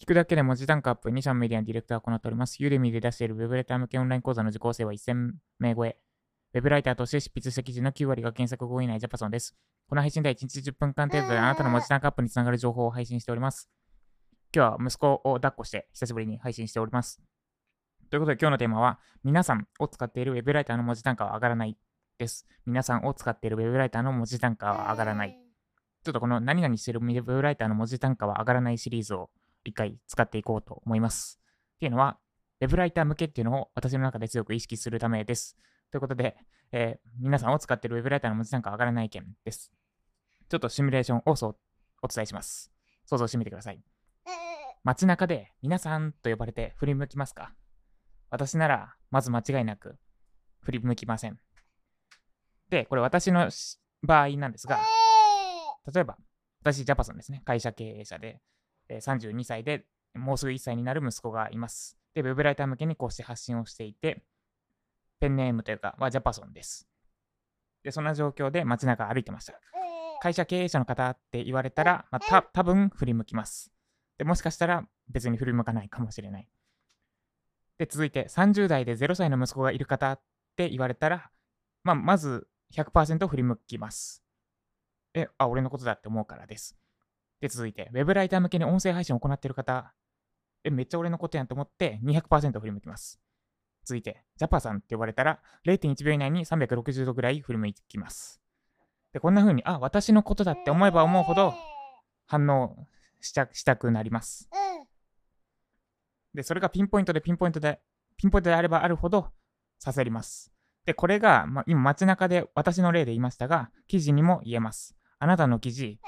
聞くだけで文字単価アップ2、3メディアのディレクターを行っております。ユーデミで出しているウェブレター向けオンライン講座の受講生は1000名超え。ウェブライターとして執筆した記事の9割が検索後以内ジャパソンです。この配信では1日10分間程度であなたの文字単価アップにつながる情報を配信しております。今日は息子を抱っこして久しぶりに配信しております。ということで今日のテーマは、皆さんを使っているウェブライターの文字単価は上がらないです。皆さんを使っているウェブライターの文字単価は上がらない。ちょっとこの何々してるウェブライターの文字単価は上がらないシリーズを一回使っていこうと思います。っていうのは、ウェブライター向けっていうのを私の中で強く意識するためです。ということで、えー皆さんを使っているウェブライターの文字単価は上がらない件です。ちょっとシミュレーションをそうお伝えします。想像してみてください。街中で皆さんと呼ばれて振り向きますか？私なら、まず間違いなく振り向きません。で、これ私の場合なんですが、例えば、私、ジャパソンですね。会社経営者で、32歳で、もうすぐ1歳になる息子がいます。で、ウェブライター向けにこうして発信をしていて、ペンネームというかはジャパソンです。で、そんな状況で街中歩いてました。会社経営者の方って言われたら、まあ、た多分振り向きます。で、もしかしたら別に振り向かないかもしれない。で、続いて、30代で0歳の息子がいる方って言われたら、まあ、まず100%振り向きます。え、あ、俺のことだって思うからです。で、続いて、ウェブライター向けに音声配信を行っている方、え、めっちゃ俺のことやんと思って200%振り向きます。続いて、ジャパさんって呼ばれたら0.1秒以内に360度ぐらい振り向きます。で、こんな風に、あ、私のことだって思えば思うほど反応しちゃしたくなります。で、それがピンポイントでピンポイントで、ピンポイントであればあるほど刺さります。で、これが、まあ、今街中で私の例で言いましたが、記事にも言えます。あなたの記事、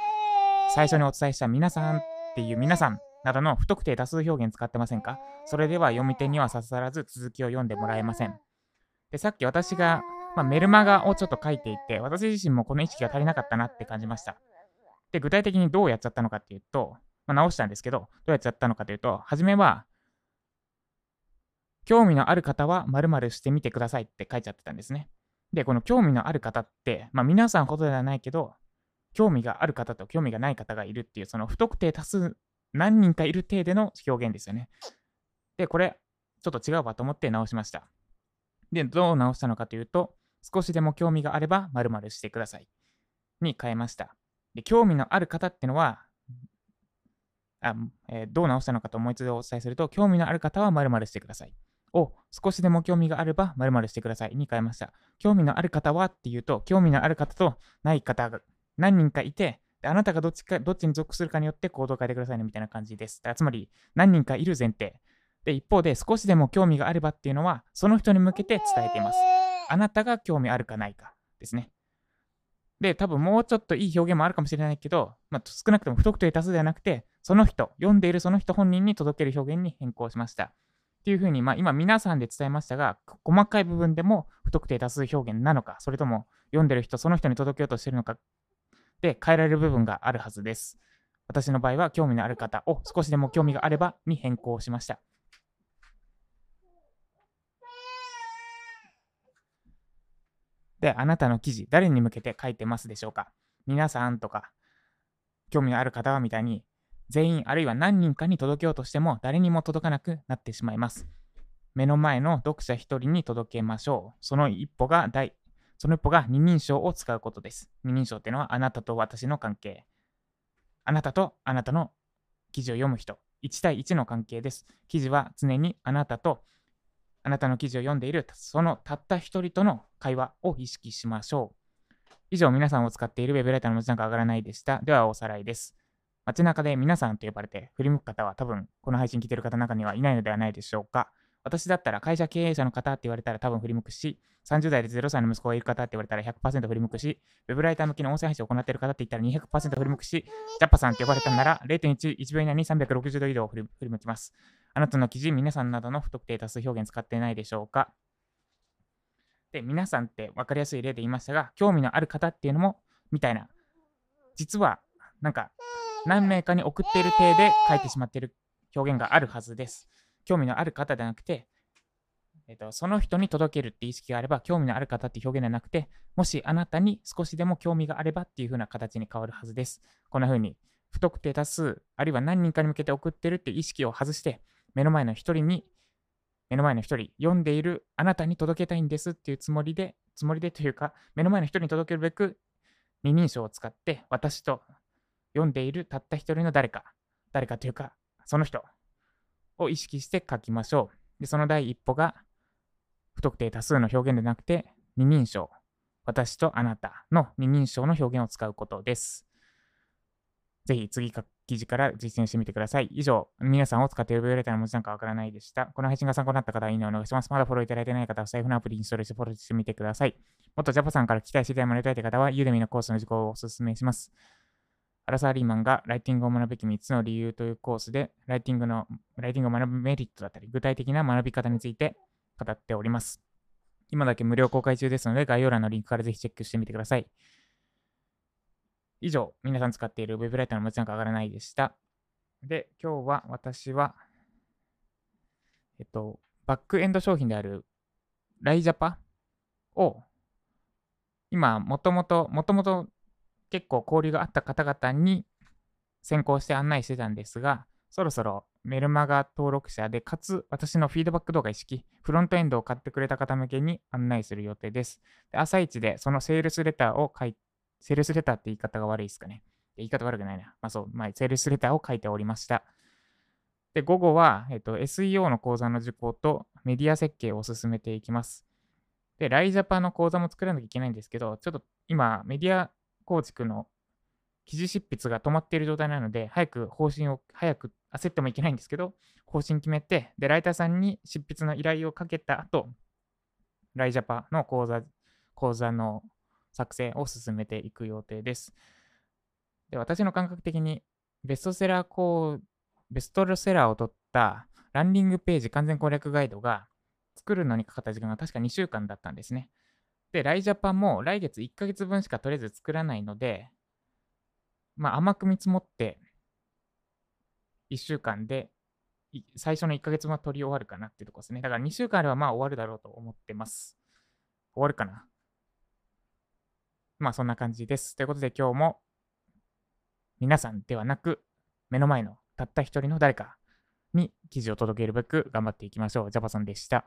最初にお伝えした皆さんっていう皆さんなどの不特定多数表現使ってませんか？それでは読み手には刺さらず続きを読んでもらえません。で、さっき私が、まあ、メルマガをちょっと書いていて、私自身もこの意識が足りなかったなって感じました。で、具体的にどうやっちゃったのかっていうと、まあ、直したんですけど、どうやっちゃったのかというと、初めは、興味のある方は〇〇してみてくださいって書いちゃってたんですね。で、この興味のある方って、まあ皆さんほどではないけど、興味がある方と興味がない方がいるっていう、その不特定多数何人かいる程度の表現ですよね。で、これ、ちょっと違うわと思って直しました。で、どう直したのかというと、少しでも興味があれば〇〇してください。に変えました。で、興味のある方ってのは、あえーどう直したのかともう一度お伝えすると、興味のある方は〇〇してください。を少しでも興味があれば〇〇してくださいに変えました。興味のある方はっていうと、興味のある方とない方が何人かいて、あなたがどっちか、どっちに属するかによって行動を変えてくださいねみたいな感じです。だからつまり、何人かいる前提。で、一方で少しでも興味があればっていうのは、その人に向けて伝えています。あなたが興味あるかないかですね。で、多分もうちょっといい表現もあるかもしれないけど、まあ、少なくとも不特定多数ではなくて、その人、読んでいるその人本人に届ける表現に変更しました。っていうふうに、まあ、今皆さんで伝えましたが、細かい部分でも不特定多数表現なのか、それとも読んでる人、その人に届けようとしてるのかで変えられる部分があるはずです。私の場合は興味のある方を少しでも興味があればに変更しました。で、あなたの記事、誰に向けて書いてますでしょうか？皆さんとか、興味のある方はみたいに、全員あるいは何人かに届けようとしても誰にも届かなくなってしまいます。目の前の読者一人に届けましょう。その一歩が大、その一歩が二人称を使うことです。二人称っていうのはあなたと私の関係。あなたとあなたの記事を読む人。1対1の関係です。記事は常にあなたとあなたの記事を読んでいるそのたった一人との会話を意識しましょう。以上、皆さんを使っているウェブライターの文字なんか上がらないでした。では、おさらいです。街中で皆さんと呼ばれて振り向く方は多分この配信聞いてる方の中にはいないのではないでしょうか。私だったら会社経営者の方って言われたら多分振り向くし、30代で0歳の息子がいる方って言われたら100%振り向くし、ウェブライター向けの音声配信を行っている方って言ったら200%振り向くし、ジャッパさんって呼ばれたなら0.1秒以内に360度以上振り振り向きます。あなたの記事、皆さんなどの不特定多数表現使ってないでしょうかで、皆さんって分かりやすい例で言いましたが、興味のある方っていうのも、みたいな、実は、なんか、何名かに送っている体で書いてしまっている表現があるはずです。興味のある方ではなくて、えっと、その人に届けるって意識があれば、興味のある方って表現ではなくて、もしあなたに少しでも興味があればっていう風な形に変わるはずです。こんな風に不特定多数、あるいは何人かに向けて送ってるって意識を外して、目の前の一人に、目の前の一人、読んでいるあなたに届けたいんですっていうつもりで、つもりでというか、目の前の人に届けるべく、二人称を使って、私と読んでいるたった一人の誰か、誰かというか、その人を意識して書きましょう。で、その第一歩が、不特定多数の表現でなくて、二人称、私とあなたの二人称の表現を使うことです。ぜひ次記事から実践してみてください。以上、皆さんを使っているブレターの文字なんかわからないでした。この配信が参考になった方は、いいねお願いします。まだフォローいただいてない方は、財布のアプリにストールしてフォローしてみてください。もっとジャパさんから期待していただいたい方は、ユーデミのコースの受講をお勧めします。アラサーリーマンがライティングを学ぶべき3つの理由というコースで、ライティングの、ライティングを学ぶメリットだったり、具体的な学び方について語っております。今だけ無料公開中ですので、概要欄のリンクからぜひチェックしてみてください。以上、皆さん使っている Web ライターの文字なんか上がらないでした。で、今日は私は、えっと、バックエンド商品であるライジャパを、今、もともと、もともと結構交流があった方々に先行して案内してたんですが、そろそろメルマガ登録者で、かつ私のフィードバック動画意識、フロントエンドを買ってくれた方向けに案内する予定です。で朝一でそのセールスレターを書いてセールスレターって言い方が悪いですかね。言い方悪くないな。まあそう、まあ、セールスレターを書いておりました。で、午後は、えっと、SEO の講座の受講とメディア設計を進めていきます。で、ライジャパの講座も作らなきゃいけないんですけど、ちょっと今、メディア構築の記事執筆が止まっている状態なので、早く方針を、早く焦ってもいけないんですけど、方針決めて、で、ライターさんに執筆の依頼をかけた後、ライジャパの講座、講座の作成を進めていく予定です。で私の感覚的にベストセラーコーベストセラーを取ったランディングページ完全攻略ガイドが作るのにかかった時間が確か2週間だったんですね。で、ライジャパンも来月1ヶ月分しかとりあえず作らないので、まあ甘く見積もって1週間で最初の1ヶ月分は取り終わるかなっていうとこですね。だから2週間あればまあ終わるだろうと思ってます。終わるかなまあそんな感じです。ということで今日も皆さんではなく目の前のたった一人の誰かに記事を届けるべく頑張っていきましょう。ジャパソンでした。